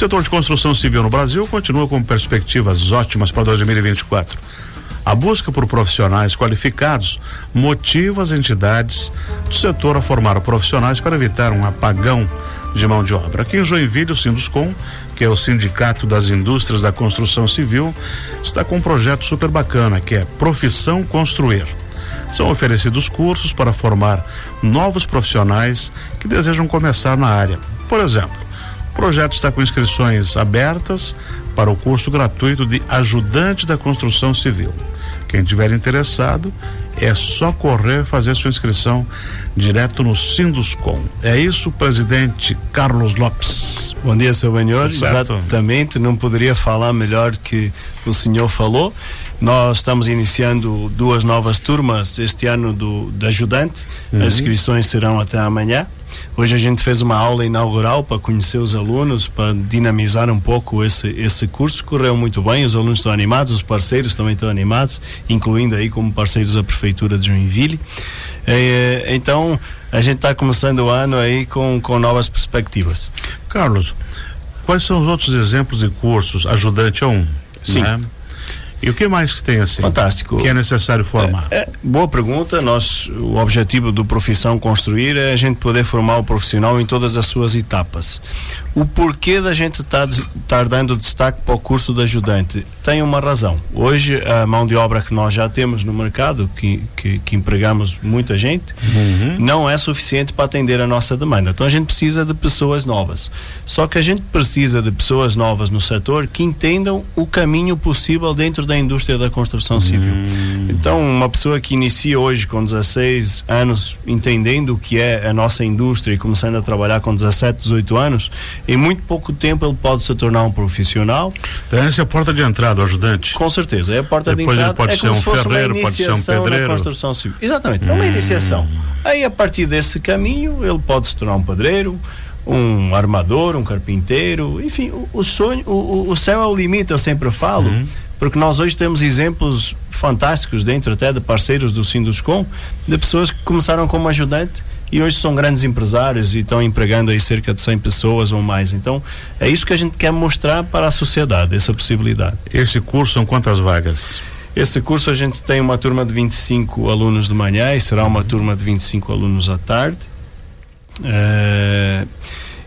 setor de construção civil no Brasil continua com perspectivas ótimas para 2024. A busca por profissionais qualificados motiva as entidades do setor a formar profissionais para evitar um apagão de mão de obra. Aqui em Joinville, o Sinduscom, que é o Sindicato das Indústrias da Construção Civil, está com um projeto super bacana, que é Profissão Construir. São oferecidos cursos para formar novos profissionais que desejam começar na área. Por exemplo, o projeto está com inscrições abertas para o curso gratuito de ajudante da construção civil. Quem tiver interessado, é só correr fazer sua inscrição direto no Sinduscom. É isso, presidente Carlos Lopes. Bom dia, seu Benhor. Exatamente, não poderia falar melhor que o senhor falou. Nós estamos iniciando duas novas turmas este ano do, de ajudante. Uhum. As inscrições serão até amanhã. Hoje a gente fez uma aula inaugural para conhecer os alunos, para dinamizar um pouco esse, esse curso. Correu muito bem, os alunos estão animados, os parceiros também estão animados, incluindo aí como parceiros a Prefeitura de Joinville. É, então a gente está começando o ano aí com, com novas perspectivas. Carlos, quais são os outros exemplos de cursos? Ajudante a um. Sim. Né? E o que mais que tem assim? Fantástico. Que é necessário formar? É, é, boa pergunta. Nós, o objetivo do Profissão Construir é a gente poder formar o profissional em todas as suas etapas. O porquê da gente estar tá, dando destaque para o curso de ajudante tem uma razão. Hoje, a mão de obra que nós já temos no mercado, que, que, que empregamos muita gente, uhum. não é suficiente para atender a nossa demanda. Então, a gente precisa de pessoas novas. Só que a gente precisa de pessoas novas no setor que entendam o caminho possível dentro da indústria da construção civil. Uhum. Então, uma pessoa que inicia hoje com 16 anos, entendendo o que é a nossa indústria e começando a trabalhar com 17, 18 anos, em muito pouco tempo ele pode se tornar um profissional. Então essa é a porta de entrada, o ajudante. Com certeza, é a porta Depois de entrada. Depois ele pode é ser um ferreiro, pode ser um pedreiro. Construção civil. Exatamente, é uma hum. iniciação. Aí a partir desse caminho ele pode se tornar um pedreiro, um armador, um carpinteiro, enfim, o, o sonho, o, o, céu é o limite, eu sempre falo. Uhum porque nós hoje temos exemplos fantásticos dentro até de parceiros do Sinduscom, de pessoas que começaram como ajudante e hoje são grandes empresários e estão empregando aí cerca de 100 pessoas ou mais. Então, é isso que a gente quer mostrar para a sociedade, essa possibilidade. Esse curso são quantas vagas? Esse curso a gente tem uma turma de 25 alunos de manhã e será uma turma de 25 alunos à tarde. É,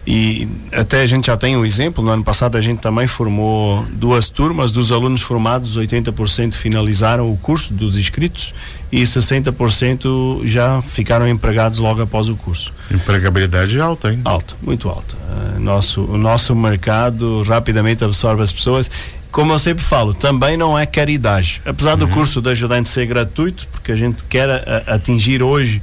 e até a gente já tem um exemplo, no ano passado a gente também formou duas turmas, dos alunos formados, 80% finalizaram o curso dos inscritos e 60% já ficaram empregados logo após o curso. Empregabilidade alta, hein? Alta, muito alta. Uh, nosso, o nosso mercado rapidamente absorve as pessoas como eu sempre falo, também não é caridade. Apesar do uhum. curso de ajudante ser gratuito, porque a gente quer a, atingir hoje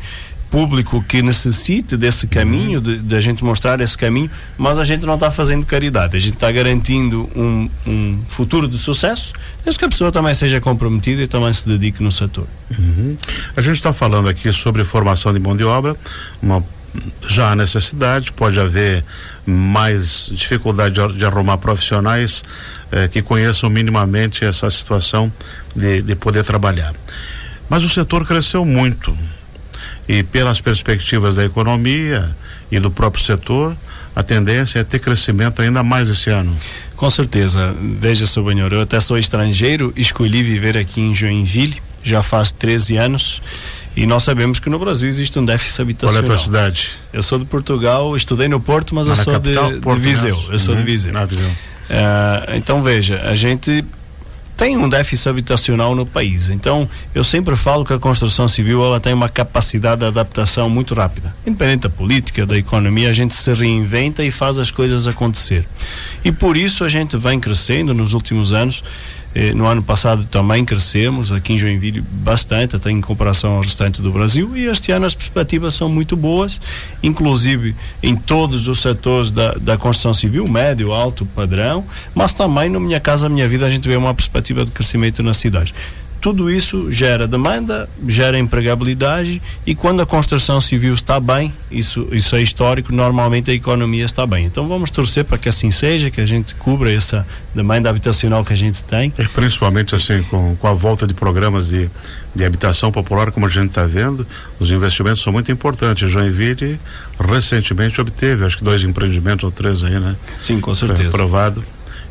público que necessite desse caminho, de, de, a gente mostrar esse caminho, mas a gente não está fazendo caridade, a gente está garantindo um, um, futuro de sucesso, desde que a pessoa também seja comprometida e também se dedique no setor. Uhum. A gente está falando aqui sobre formação de mão de obra, uma, já há necessidade, pode haver mais dificuldade de, de arrumar profissionais eh, que conheçam minimamente essa situação de, de poder trabalhar. Mas o setor cresceu muito e pelas perspectivas da economia e do próprio setor, a tendência é ter crescimento ainda mais esse ano. Com certeza. Veja, seu Benhor, eu até sou estrangeiro, escolhi viver aqui em Joinville, já faz 13 anos. E nós sabemos que no Brasil existe um déficit habitacional. Qual é a tua cidade? Eu sou de Portugal, estudei no Porto, mas, mas eu sou capital, de, Porto, de Viseu. Eu sou de uhum. Viseu. Ah, Viseu. Uh, então veja, a gente tem um déficit habitacional no país. Então, eu sempre falo que a construção civil ela tem uma capacidade de adaptação muito rápida. Independente da política, da economia, a gente se reinventa e faz as coisas acontecer. E por isso a gente vem crescendo nos últimos anos eh, no ano passado também crescemos aqui em Joinville bastante, até em comparação ao restante do Brasil, e este ano as perspectivas são muito boas, inclusive em todos os setores da, da construção civil, médio, alto, padrão, mas também no Minha Casa Minha Vida a gente vê uma perspectiva de crescimento na cidade. Tudo isso gera demanda, gera empregabilidade e quando a construção civil está bem, isso, isso é histórico, normalmente a economia está bem. Então vamos torcer para que assim seja, que a gente cubra essa demanda habitacional que a gente tem. E principalmente assim, com, com a volta de programas de, de habitação popular, como a gente está vendo, os investimentos são muito importantes. Joinville recentemente obteve, acho que dois empreendimentos ou três aí, né? Sim, com certeza. Aprovado.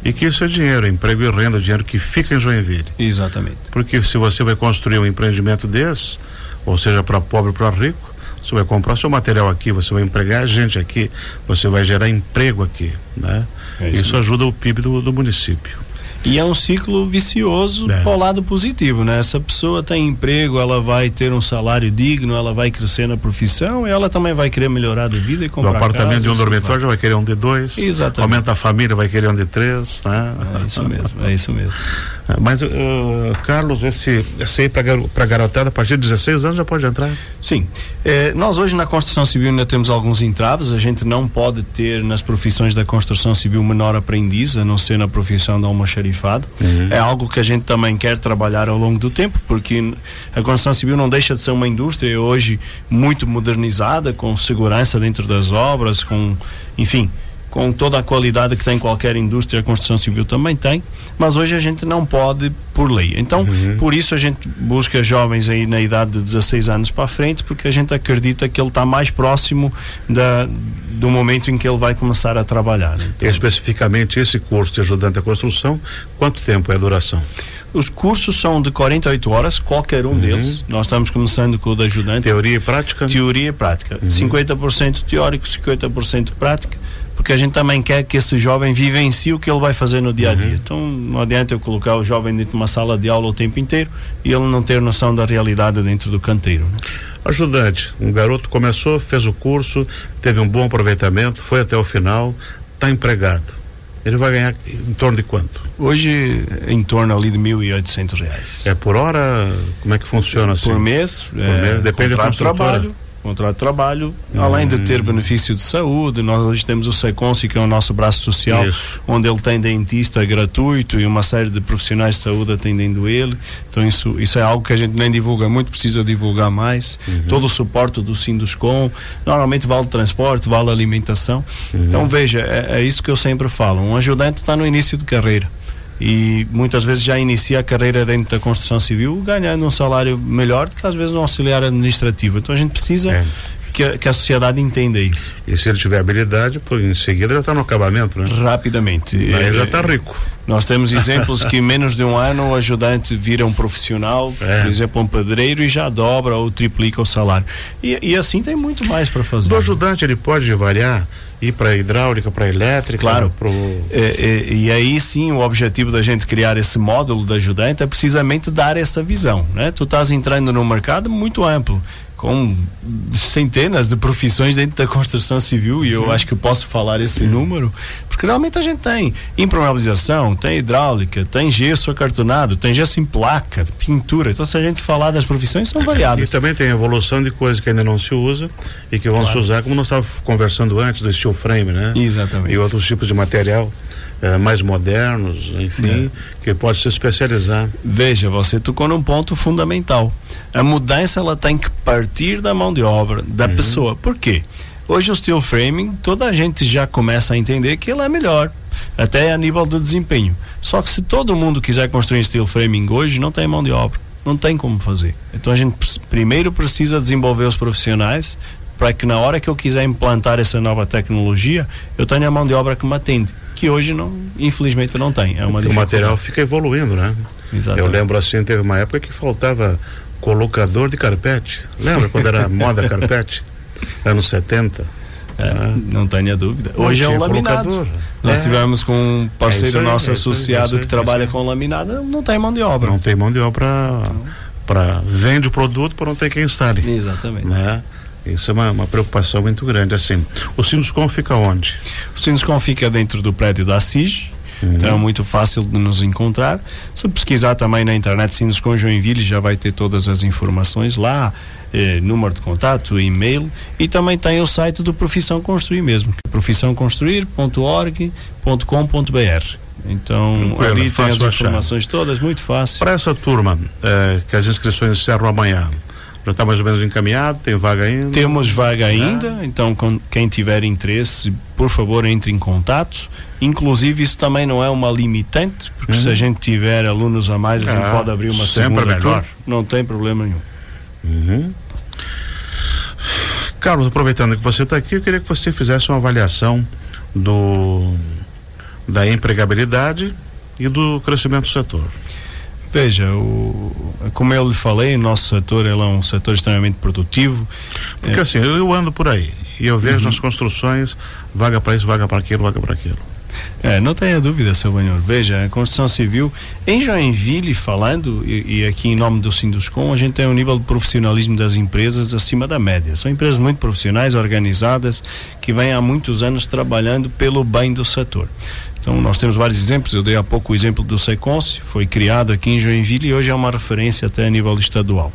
E que isso é dinheiro, emprego e renda, dinheiro que fica em Joinville. Exatamente. Porque se você vai construir um empreendimento desse, ou seja, para pobre ou para rico, você vai comprar seu material aqui, você vai empregar gente aqui, você vai gerar emprego aqui, né? É isso, isso ajuda o PIB do, do município. E é um ciclo vicioso é. para o lado positivo, né? Essa pessoa tem emprego, ela vai ter um salário digno, ela vai crescer na profissão e ela também vai querer melhorar de vida e comprar Do apartamento casa, de um dormitório já vai querer um de dois. Exatamente. Aumenta a família, vai querer um de três, né? É isso mesmo, é isso mesmo. Mas, uh, Carlos, esse, esse aí para garotada, a partir de 16 anos já pode entrar? Sim. Eh, nós hoje na construção civil ainda temos alguns entraves. A gente não pode ter nas profissões da construção civil menor aprendiz, a não ser na profissão da almoxarifado. Uhum. É algo que a gente também quer trabalhar ao longo do tempo, porque a construção civil não deixa de ser uma indústria hoje muito modernizada, com segurança dentro das obras, com, enfim, com toda a qualidade que tem qualquer indústria, a construção civil também tem, mas hoje a gente não pode por lei. Então, uhum. por isso a gente busca jovens aí na idade de 16 anos para frente, porque a gente acredita que ele está mais próximo da, do momento em que ele vai começar a trabalhar. Então, Especificamente esse curso de ajudante à construção, quanto tempo é a duração? Os cursos são de 48 horas, qualquer um uhum. deles. Nós estamos começando com o de ajudante. Teoria e prática? Teoria e prática. Uhum. 50% teórico, 50% prática porque a gente também quer que esse jovem vivencie o que ele vai fazer no dia a dia. Uhum. Então não adianta eu colocar o jovem dentro de uma sala de aula o tempo inteiro e ele não ter noção da realidade dentro do canteiro. Né? Ajudante, um garoto começou, fez o curso, teve um bom aproveitamento, foi até o final, está empregado. Ele vai ganhar em torno de quanto? Hoje, em torno ali de R$ reais. É por hora? Como é que funciona assim? Por mês. Por é, mês, depende do trabalho contrato de trabalho, hum. além de ter benefício de saúde, nós hoje temos o SECONSI, que é o nosso braço social, isso. onde ele tem dentista gratuito e uma série de profissionais de saúde atendendo ele. Então isso, isso é algo que a gente nem divulga muito, precisa divulgar mais. Uhum. Todo o suporte do Sinduscom, normalmente vale transporte, vale alimentação. Uhum. Então veja, é, é isso que eu sempre falo, um ajudante está no início de carreira e muitas vezes já inicia a carreira dentro da construção civil ganhando um salário melhor do que às vezes um auxiliar administrativo. Então a gente precisa é. que, a, que, a, sociedade entenda isso. E se ele tiver habilidade, por em seguida já está no acabamento, né? Rapidamente. Aí já está rico. Nós temos exemplos que em menos de um ano o ajudante vira um profissional, é. por exemplo, um pedreiro e já dobra ou triplica o salário. E, e assim tem muito mais para fazer. Do ajudante ele pode variar ir para hidráulica, para elétrica? Claro. Pro... É, é, e aí sim o objetivo da gente criar esse módulo da ajudante é precisamente dar essa visão, né? Tu estás entrando num mercado muito amplo com centenas de profissões dentro da construção civil e eu uhum. acho que posso falar esse uhum. número porque realmente a gente tem impermeabilização, tem hidráulica, tem gesso acartonado, tem gesso em placa, pintura. Então se a gente falar das profissões são variadas. E também tem evolução de coisas que ainda não se usa e que vão claro. se usar, como nós estávamos conversando antes do steel frame, né? Exatamente. E outros tipos de material. Eh, mais modernos, enfim, é. que pode se especializar. Veja, você tocou num ponto fundamental. A mudança ela tem que partir da mão de obra da uhum. pessoa. Por quê? Hoje o steel framing, toda a gente já começa a entender que ele é melhor, até a nível do desempenho. Só que se todo mundo quiser construir steel framing hoje, não tem mão de obra. Não tem como fazer. Então a gente primeiro precisa desenvolver os profissionais para que na hora que eu quiser implantar essa nova tecnologia, eu tenha a mão de obra que me atende que hoje não, infelizmente não tem. É uma o material fica evoluindo, né? Exatamente. Eu lembro assim, teve uma época que faltava colocador de carpete. Lembra quando era moda carpete? Anos 70. É, ah. Não tenha dúvida. Hoje é o laminado. Colocador. Nós é. tivemos com um parceiro é nosso é associado aí, que trabalha com laminado, não tem mão de obra. Não tem mão de obra para vende o produto para não ter quem instale. Exatamente. Né? Isso é uma, uma, preocupação muito grande. Assim, o Sinduscom fica onde? O Sinduscom fica dentro do prédio da SIG. Uhum. Então é muito fácil de nos encontrar. Se pesquisar também na internet Sinduscom Joinville já vai ter todas as informações lá, eh, número de contato, e-mail e também tem o site do Profissão Construir mesmo, profissãoconstruir.org.com.br Então, Tranquilo, ali tem as fácil achar. informações todas, muito fácil. Para essa turma, eh, que as inscrições encerram amanhã, já está mais ou menos encaminhado? Tem vaga ainda? Temos vaga ainda, então quem tiver interesse, por favor, entre em contato. Inclusive, isso também não é uma limitante, porque se a gente tiver alunos a mais, a gente Ah, pode abrir uma sempre segunda melhor. turma. Não tem problema nenhum. Uhum. Carlos, aproveitando que você está aqui, eu queria que você fizesse uma avaliação do da empregabilidade e do crescimento do setor. Veja, o, como eu lhe falei, o nosso setor é um setor extremamente produtivo. Porque assim, eu, ando por aí e eu vejo nas construções vaga para isso, vaga para aquilo, vaga para aquilo. É, não tenha dúvida, seu Banhor. Veja, a construção civil, em Joinville, falando, e, e aqui em nome do Sinduscom, a gente tem um nível de profissionalismo das empresas acima da média. São empresas muito profissionais, organizadas, que vêm há muitos anos trabalhando pelo bem do setor. Então, nós temos vários exemplos. Eu dei há pouco o exemplo do Seconce, foi criado aqui em Joinville e hoje é uma referência até a nível estadual.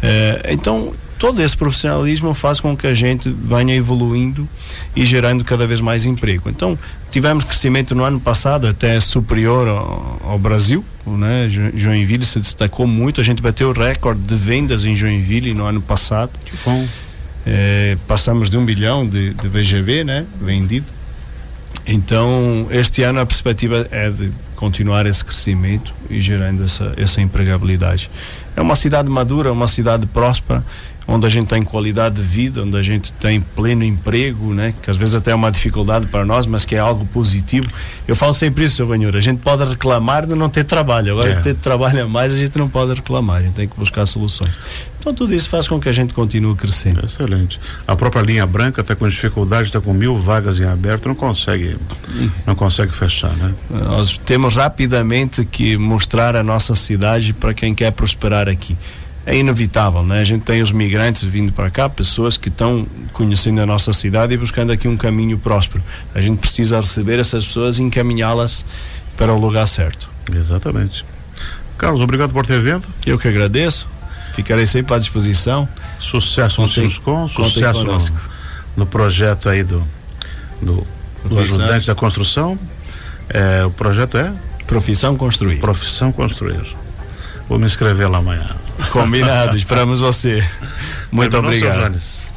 Eh, então, todo esse profissionalismo faz com que a gente venha evoluindo e gerando cada vez mais emprego. Então, tivemos crescimento no ano passado até superior ao, ao Brasil, né? Jo- Joinville se destacou muito, a gente bateu o recorde de vendas em Joinville no ano passado. Que bom. Eh, passamos de um bilhão de, de VGV, né? Vendido. Então, este ano a perspectiva é de continuar esse crescimento e gerando essa, essa empregabilidade. É uma cidade madura, uma cidade próspera, onde a gente tem qualidade de vida, onde a gente tem pleno emprego, né? Que às vezes até é uma dificuldade para nós, mas que é algo positivo. Eu falo sempre isso, Sr. Banhura, a gente pode reclamar de não ter trabalho, agora É. ter trabalho a mais a gente não pode reclamar, a gente tem que buscar soluções. Então tudo isso faz com que a gente continue crescendo. Excelente. A própria linha branca está com dificuldade, está com mil vagas em aberto, não consegue, não consegue fechar, né? Nós temos rapidamente que mostrar a nossa cidade para quem quer prosperar aqui. É inevitável, né? A gente tem os migrantes vindo para cá, pessoas que estão conhecendo a nossa cidade e buscando aqui um caminho próspero. A gente precisa receber essas pessoas e encaminhá-las para o lugar certo. Exatamente. Carlos, obrigado por ter vindo. Eu que agradeço. Ficarei sempre à disposição. Sucesso no Sinuscom, sucesso no, no projeto aí do, do, do ajudante da construção. É, o projeto é Profissão construir. Profissão Construir. Vou me inscrever lá amanhã. Combinado. Esperamos você. Muito Terminou, obrigado. Jones?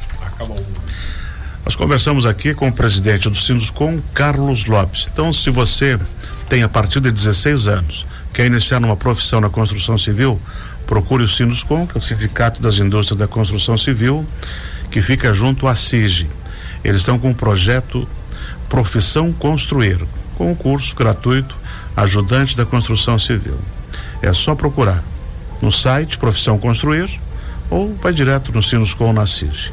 Nós conversamos aqui com o presidente do Sinduscom, Carlos Lopes. Então, se você tem a partir de 16 anos, quer iniciar numa profissão na construção civil, procure o Sinduscom, que é o Sindicato das Indústrias da Construção Civil, que fica junto à CIGE. Eles estão com um projeto Profissão Construir, com um curso gratuito Ajudante da Construção Civil. É só procurar no site Profissão Construir ou vai direto no Sinuscom na CIGE.